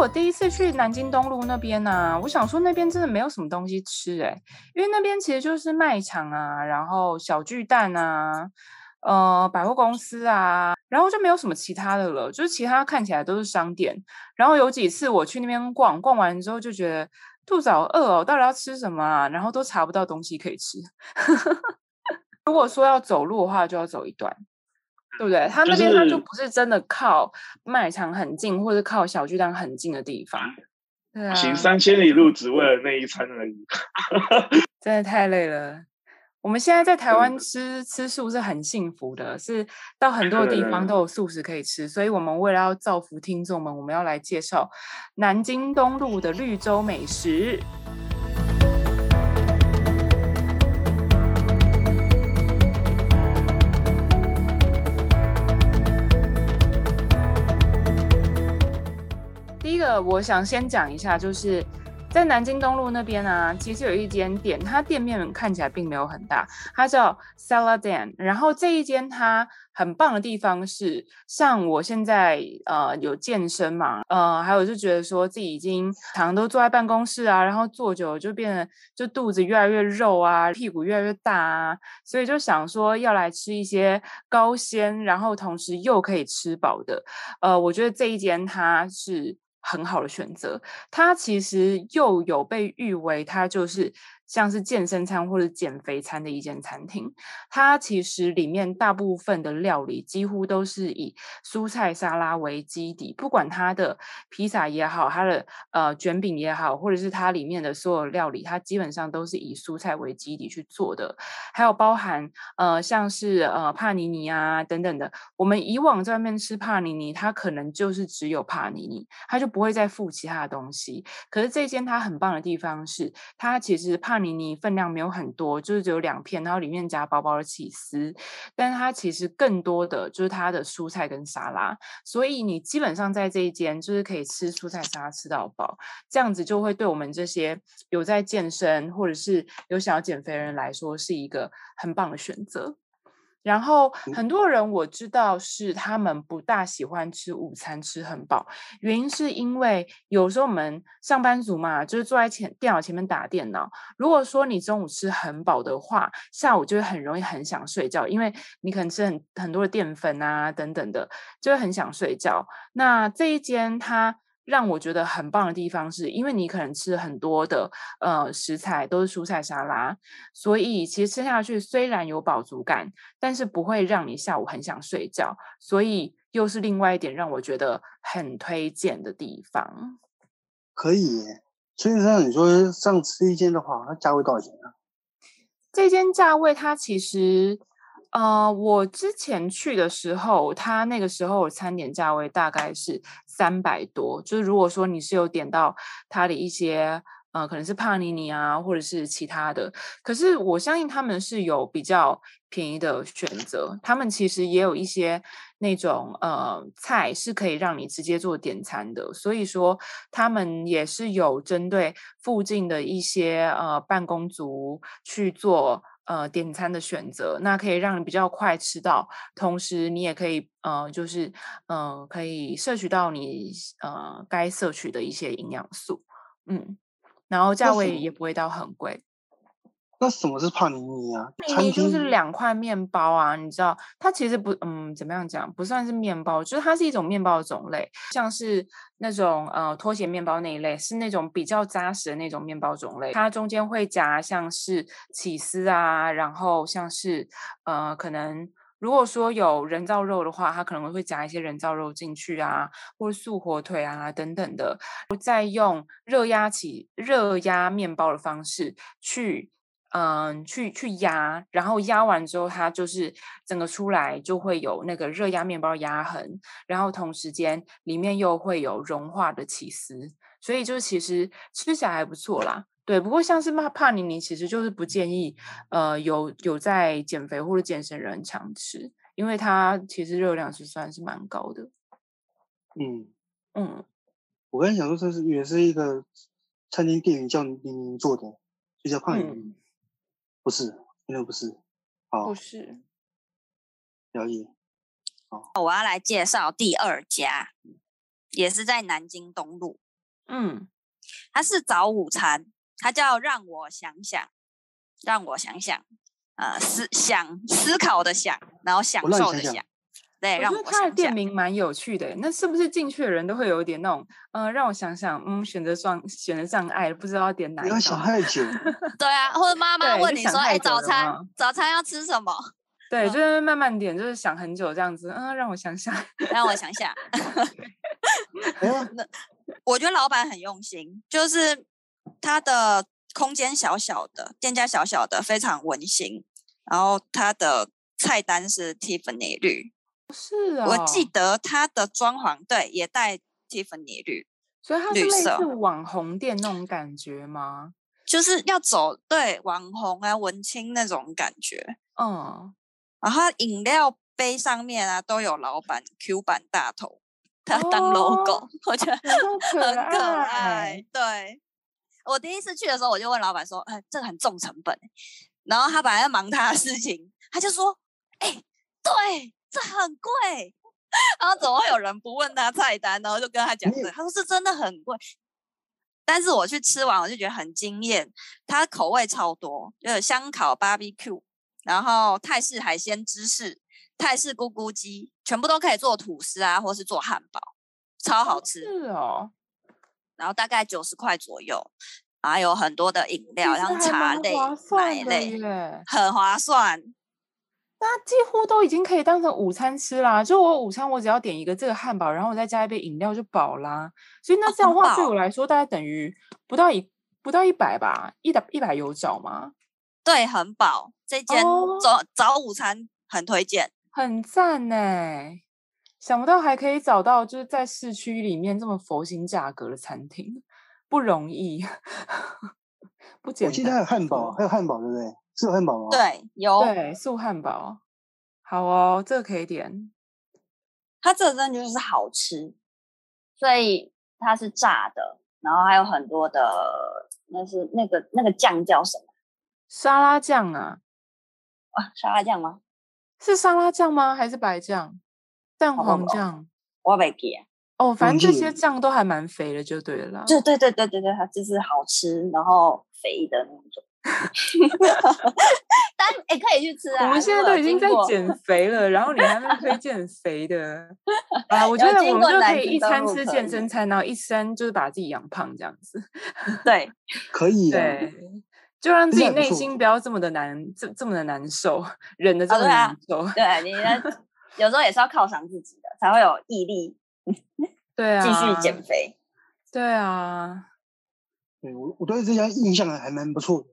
我第一次去南京东路那边呢、啊，我想说那边真的没有什么东西吃哎、因为那边其实就是卖场啊，然后小巨蛋啊，呃，百货公司啊，然后就没有什么其他的了，就是其他看起来都是商店。然后有几次我去那边逛，逛完之后就觉得肚子好饿哦，到底要吃什么啊？然后都查不到东西可以吃。如果说要走路的话，就要走一段。对不对？他那边他就不是真的靠卖场很近，或者靠小巨蛋很近的地方。对啊，行三千里路只为了那一餐而已，真的太累了。我们现在在台湾吃吃素是很幸福的，是到很多地方都有素食可以吃。所以我们为了要造福听众们，我们要来介绍南京东路的绿洲美食。我想先讲一下，就是在南京东路那边啊，其实有一间店，它店面看起来并没有很大，它叫 Saladan。然后这一间它很棒的地方是，像我现在呃有健身嘛，呃，还有就觉得说自己已经常常都坐在办公室啊，然后坐久了就变得就肚子越来越肉啊，屁股越来越大啊，所以就想说要来吃一些高纤，然后同时又可以吃饱的。呃，我觉得这一间它是。很好的选择，它其实又有被誉为它就是。像是健身餐或者减肥餐的一间餐厅，它其实里面大部分的料理几乎都是以蔬菜沙拉为基底，不管它的披萨也好，它的呃卷饼也好，或者是它里面的所有料理，它基本上都是以蔬菜为基底去做的。还有包含呃像是呃帕尼尼啊等等的，我们以往在外面吃帕尼尼，它可能就是只有帕尼尼，它就不会再附其他的东西。可是这间它很棒的地方是，它其实帕你你分量没有很多，就是只有两片，然后里面夹薄薄的起司，但它其实更多的就是它的蔬菜跟沙拉，所以你基本上在这一间就是可以吃蔬菜沙拉吃到饱，这样子就会对我们这些有在健身或者是有想要减肥的人来说是一个很棒的选择。然后很多人我知道是他们不大喜欢吃午餐吃很饱，原因是因为有时候我们上班族嘛，就是坐在前电脑前面打电脑。如果说你中午吃很饱的话，下午就会很容易很想睡觉，因为你可能吃很很多的淀粉啊等等的，就会很想睡觉。那这一间它。让我觉得很棒的地方是，因为你可能吃很多的呃食材都是蔬菜沙拉，所以其实吃下去虽然有饱足感，但是不会让你下午很想睡觉，所以又是另外一点让我觉得很推荐的地方。可以，所以像你说上次一间的话，它价位多少钱啊？这间价位它其实。呃，我之前去的时候，他那个时候餐点价位大概是三百多。就是如果说你是有点到他的一些，呃，可能是帕尼尼啊，或者是其他的，可是我相信他们是有比较便宜的选择。他们其实也有一些那种呃菜是可以让你直接做点餐的，所以说他们也是有针对附近的一些呃办公族去做。呃，点餐的选择，那可以让你比较快吃到，同时你也可以呃，就是呃，可以摄取到你呃该摄取的一些营养素，嗯，然后价位也不会到很贵。那什么是帕尼尼啊？帕尼尼就是两块面包啊，你知道，它其实不，嗯，怎么样讲，不算是面包，就是它是一种面包的种类，像是那种呃拖鞋面包那一类，是那种比较扎实的那种面包种类。它中间会夹像是起司啊，然后像是呃，可能如果说有人造肉的话，它可能会夹一些人造肉进去啊，或者素火腿啊等等的，再用热压起热压面包的方式去。嗯，去去压，然后压完之后，它就是整个出来就会有那个热压面包压痕，然后同时间里面又会有融化的起司，所以就其实吃起来还不错啦。对，不过像是帕帕尼尼，其实就是不建议呃有有在减肥或者健身人常吃，因为它其实热量是算是蛮高的。嗯嗯，我刚才想说这是也是一个餐厅店员叫你你做的，就叫帕尼尼。嗯不是，因为不是。好，不是。了解。好，我要来介绍第二家，也是在南京东路。嗯，它是早午餐，它叫让我想想，让我想想，呃，思想思考的想，然后享受的想。对，让我觉得他的店名蛮有趣的，那是不是进去的人都会有一点那种，嗯、呃，让我想想，嗯，选择障选择障碍，不知道要点哪一个？要想太久。对啊，或者妈妈问你说，哎，早餐早餐要吃什么？对，就是慢慢点，就是想很久这样子，嗯，让我想想，让我想想。那我觉得老板很用心，就是他的空间小小的，店家小小的，非常温馨。然后他的菜单是 Tiffany 绿。是啊、哦，我记得它的装潢对也带 Tiffany 绿，所以它是类似网红店那种感觉吗？就是要走对网红啊文青那种感觉，嗯。然后饮料杯上面啊都有老板 Q 版大头，他当 logo，、哦、我觉得很可爱。对，我第一次去的时候，我就问老板说：“哎，这个很重成本。”然后他本来在忙他的事情，他就说：“哎，对。”这很贵，然后怎么会有人不问他菜单，然后就跟他讲这，他说是真的很贵。但是我去吃完，我就觉得很惊艳，它口味超多，就是香烤 BBQ，然后泰式海鲜芝士、泰式咕咕鸡，全部都可以做吐司啊，或是做汉堡，超好吃。是哦。然后大概九十块左右，还有很多的饮料，像茶类、奶类，很划算。那几乎都已经可以当成午餐吃啦。就我午餐，我只要点一个这个汉堡，然后我再加一杯饮料就饱啦。所以那这样的话，对我来说大概等于不到一不到一百吧，一百一百有找吗？对，很饱。这间早早午餐很推荐，很赞呢。想不到还可以找到就是在市区里面这么佛心价格的餐厅，不容易，不简单。我记得还有汉堡，还有汉堡，对不对？素汉堡吗？对，有对素汉堡，好哦，这个可以点。它这个真的就是好吃，所以它是炸的，然后还有很多的，那是那个那个酱叫什么？沙拉酱啊？啊，沙拉酱吗？是沙拉酱吗？还是白酱？蛋黄酱？我没记啊。哦，反正这些酱都还蛮肥的，就对了啦。对对对对对对，它就是好吃，然后肥的那种。但也、欸、可以去吃啊！我们现在都已经在减肥了，然后你还在推荐肥的 啊？我觉得我们就可以一餐吃健身餐，然后一餐就是把自己养胖这样子。对，可以、啊。对，就让自己内心不要这么的难，这这么的难受，忍的这么难受。哦、对、啊，对你有时候也是要犒赏自己的，才会有毅力。对啊，继续减肥。对啊，对我我对这家印象还蛮不错的。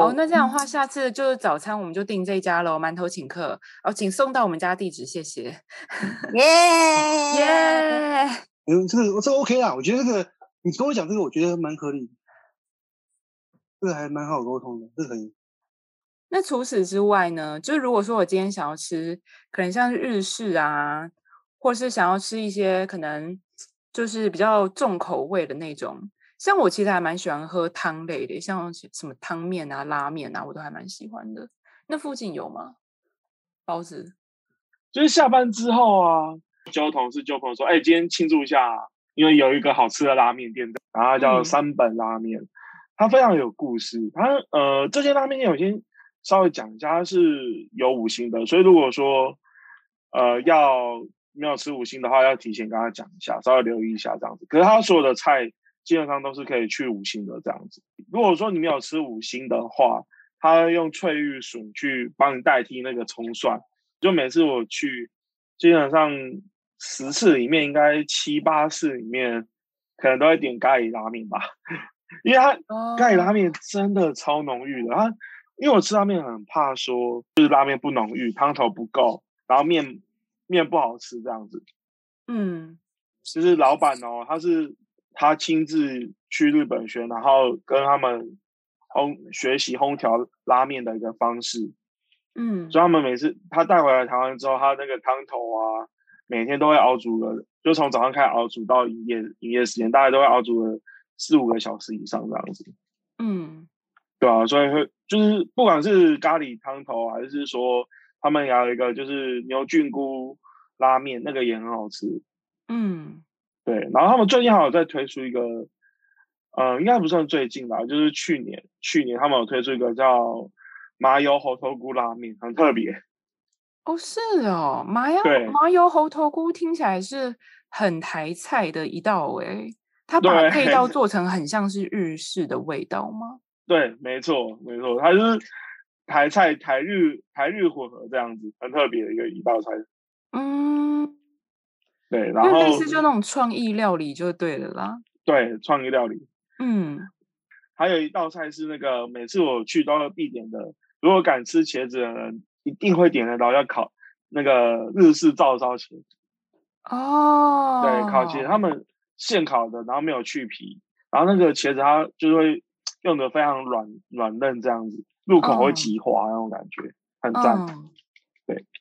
哦，那这样的话，下次就是早餐我们就订这一家喽，馒头请客，哦，请送到我们家地址，谢谢。耶耶！嗯，这个这个 OK 啦，我觉得这个你跟我讲这个，我觉得蛮合理，这个还蛮好沟通的，这个可以。那除此之外呢？就如果说我今天想要吃，可能像是日式啊，或是想要吃一些可能就是比较重口味的那种。像我其实还蛮喜欢喝汤类的，像什么汤面啊、拉面啊，我都还蛮喜欢的。那附近有吗？包子，就是下班之后啊，交同事、交朋友说：“哎、欸，今天庆祝一下，因为有一个好吃的拉面店，然后叫三本拉面，嗯、它非常有故事。它呃，这间拉面店我先稍微讲一下，它是有五星的，所以如果说呃要没有吃五星的话，要提前跟他讲一下，稍微留意一下这样子。可是他所有的菜。基本上都是可以去五星的这样子。如果说你没有吃五星的话，他用翠玉笋去帮你代替那个葱蒜。就每次我去，基本上十次里面应该七八次里面，可能都会点咖喱拉面吧。因为它咖喱拉面真的超浓郁的。它因为我吃拉面很怕说，就是拉面不浓郁，汤头不够，然后面面不好吃这样子。嗯，其实老板哦，他是。他亲自去日本学，然后跟他们烘学习烘调拉面的一个方式，嗯，所以他们每次他带回来台湾之后，他那个汤头啊，每天都会熬煮了，就从早上开始熬煮到营业营业时间，大概都会熬煮了四五个小时以上这样子，嗯，对啊，所以会就是不管是咖喱汤头，还是说他们还有一个就是牛菌菇拉面，那个也很好吃，嗯。对，然后他们最近还有在推出一个，呃，应该不算最近吧，就是去年，去年他们有推出一个叫麻油猴头菇拉面，很特别。哦，是哦，麻油麻油猴头菇听起来是很台菜的一道诶，它把配料 做成很像是日式的味道吗？对，没错，没错，它就是台菜台日台日混合这样子，很特别的一个一道菜。嗯，对，然后类似就那种创意料理就对了啦。对，创意料理。嗯，还有一道菜是那个每次我去都要必点的，如果敢吃茄子的人一定会点得到要烤那个日式照烧茄子。哦，对，烤茄子他们现烤的，然后没有去皮，然后那个茄子它就会用的非常软软嫩这样子，入口会即滑那种感觉，哦、很赞。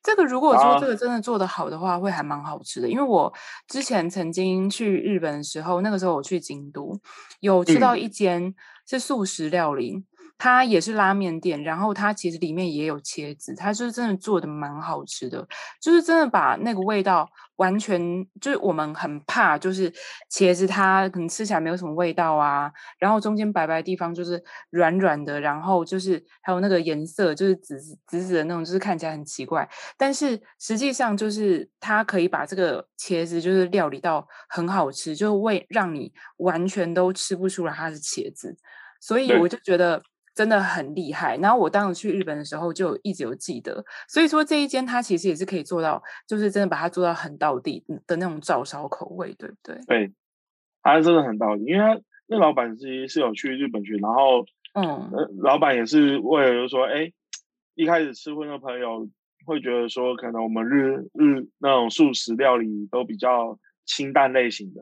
这个如果说这个真的做得好的话，会还蛮好吃的。因为我之前曾经去日本的时候，那个时候我去京都，有吃到一间是素食料理。嗯它也是拉面店，然后它其实里面也有茄子，它就是真的做的蛮好吃的，就是真的把那个味道完全就是我们很怕，就是茄子它可能吃起来没有什么味道啊，然后中间白白的地方就是软软的，然后就是还有那个颜色就是紫紫紫的那种，就是看起来很奇怪，但是实际上就是它可以把这个茄子就是料理到很好吃，就会让你完全都吃不出来它是茄子，所以我就觉得。真的很厉害，然后我当时去日本的时候就一直有记得，所以说这一间它其实也是可以做到，就是真的把它做到很到底的那种照烧口味，对不对？对，它真的很到底，因为他那老板其实是有去日本去，然后嗯，老板也是为了就是说，哎，一开始吃荤的朋友会觉得说，可能我们日日那种素食料理都比较清淡类型的，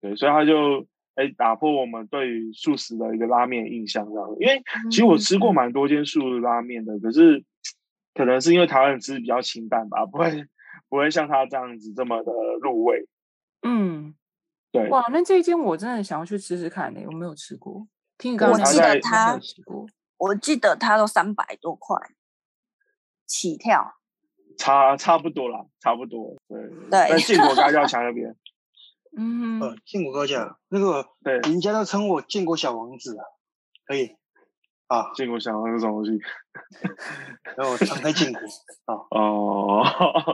对，所以他就。哎，打破我们对于素食的一个拉面印象，这样。因为其实我吃过蛮多间素食拉面的，可是可能是因为台湾人吃比较清淡吧，不会不会像他这样子这么的入味。嗯，对。哇，那这一间我真的想要去吃吃看呢，我没有吃过。听你刚刚我记得他，我记得他都三百多块起跳，差差不多啦，差不多。对对，在建国大桥那边。嗯，呃，建国高架那个，对，人家都称我建国小王子啊，可以啊，建国小王子什么东西？然后我敞开建国啊，哦，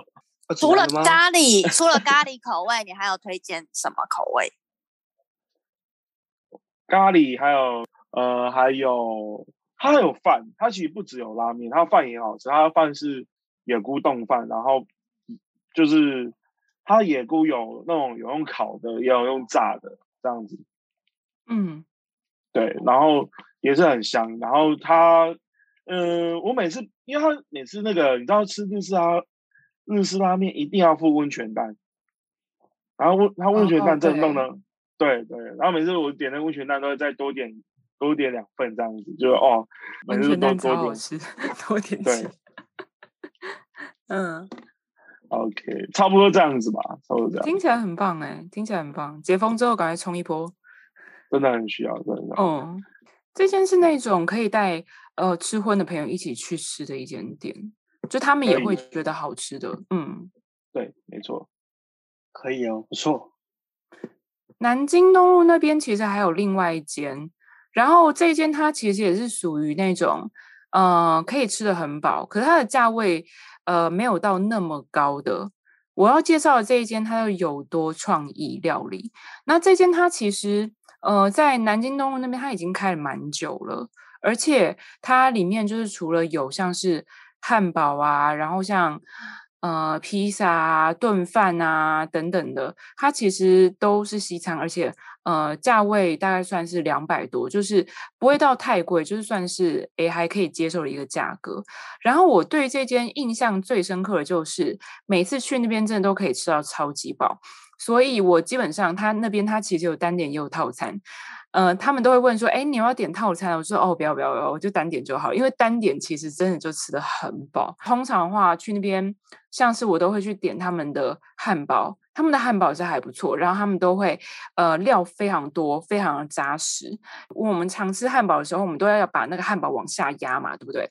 除了咖喱，除了咖喱口味，你还有推荐什么口味？咖喱还有呃，还有它还有饭，它其实不只有拉面，它饭也好吃，它的饭是野菇冻饭，然后就是。它野菇有那种有用烤的，也有用炸的这样子。嗯，对，然后也是很香。然后它，嗯、呃，我每次因为它每次那个你知道吃日式拉日式拉面一定要附温泉蛋，然后温它温泉蛋真的对对。然后每次我点那温泉蛋都会再多点多点两份这样子，就是哦，每次都 多点吃多点对，嗯。OK，差不多这样子吧，差不多这样。听起来很棒哎，听起来很棒。解封之后赶快冲一波，真的很需要，真的。哦，这间是那种可以带呃吃荤的朋友一起去吃的一间店，就他们也会觉得好吃的。嗯，对，没错，可以哦，不错。南京东路那边其实还有另外一间，然后这间它其实也是属于那种呃可以吃得很饱，可是它的价位。呃，没有到那么高的。我要介绍的这一间，它有多创意料理。那这间它其实，呃，在南京东路那边，它已经开了蛮久了，而且它里面就是除了有像是汉堡啊，然后像。呃，披萨啊、炖饭啊等等的，它其实都是西餐，而且呃，价位大概算是两百多，就是不会到太贵，就是算是诶还可以接受的一个价格。然后我对这间印象最深刻的就是每次去那边真的都可以吃到超级饱，所以我基本上他那边他其实有单点也有套餐。呃，他们都会问说：“哎，你要点套餐？”我说：“哦，不要不要不要，我就单点就好。因为单点其实真的就吃得很饱。通常的话，去那边像是我都会去点他们的汉堡他们的汉堡是还不错，然后他们都会呃料非常多，非常扎实。我们常吃汉堡的时候，我们都要要把那个汉堡往下压嘛，对不对？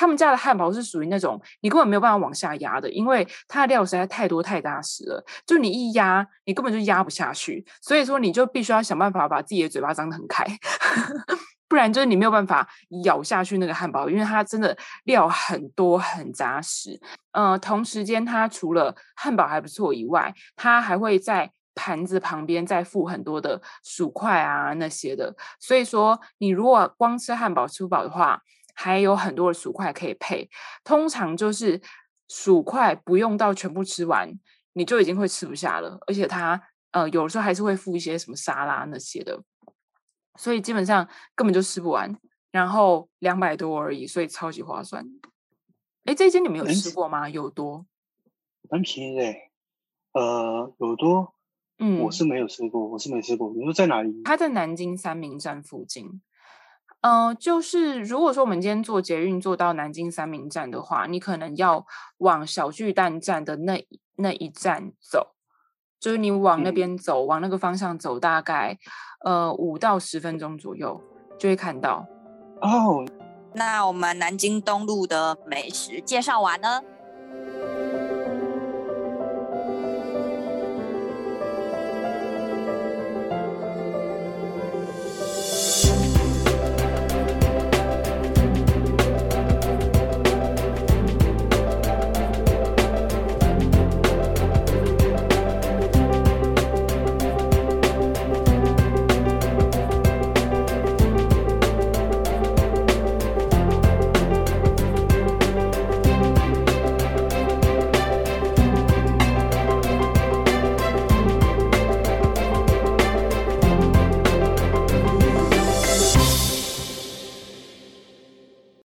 他们家的汉堡是属于那种你根本没有办法往下压的，因为它的料实在太多太扎实了，就你一压，你根本就压不下去。所以说，你就必须要想办法把自己的嘴巴张得很开。不然就是你没有办法咬下去那个汉堡，因为它真的料很多很扎实。呃，同时间它除了汉堡还不错以外，它还会在盘子旁边再附很多的薯块啊那些的。所以说，你如果光吃汉堡吃不饱的话，还有很多的薯块可以配。通常就是薯块不用到全部吃完，你就已经会吃不下了。而且它呃有时候还是会附一些什么沙拉那些的。所以基本上根本就吃不完，然后两百多而已，所以超级划算。哎，这间你们有吃过吗？有多？蛮便宜的，呃，有多。嗯，我是没有吃过，我是没吃过。你说在哪里？它在南京三明站附近。嗯、呃，就是如果说我们今天坐捷运坐到南京三明站的话，你可能要往小巨蛋站的那那一站走。就是你往那边走，嗯、往那个方向走，大概呃五到十分钟左右就会看到。哦，那我们南京东路的美食介绍完了，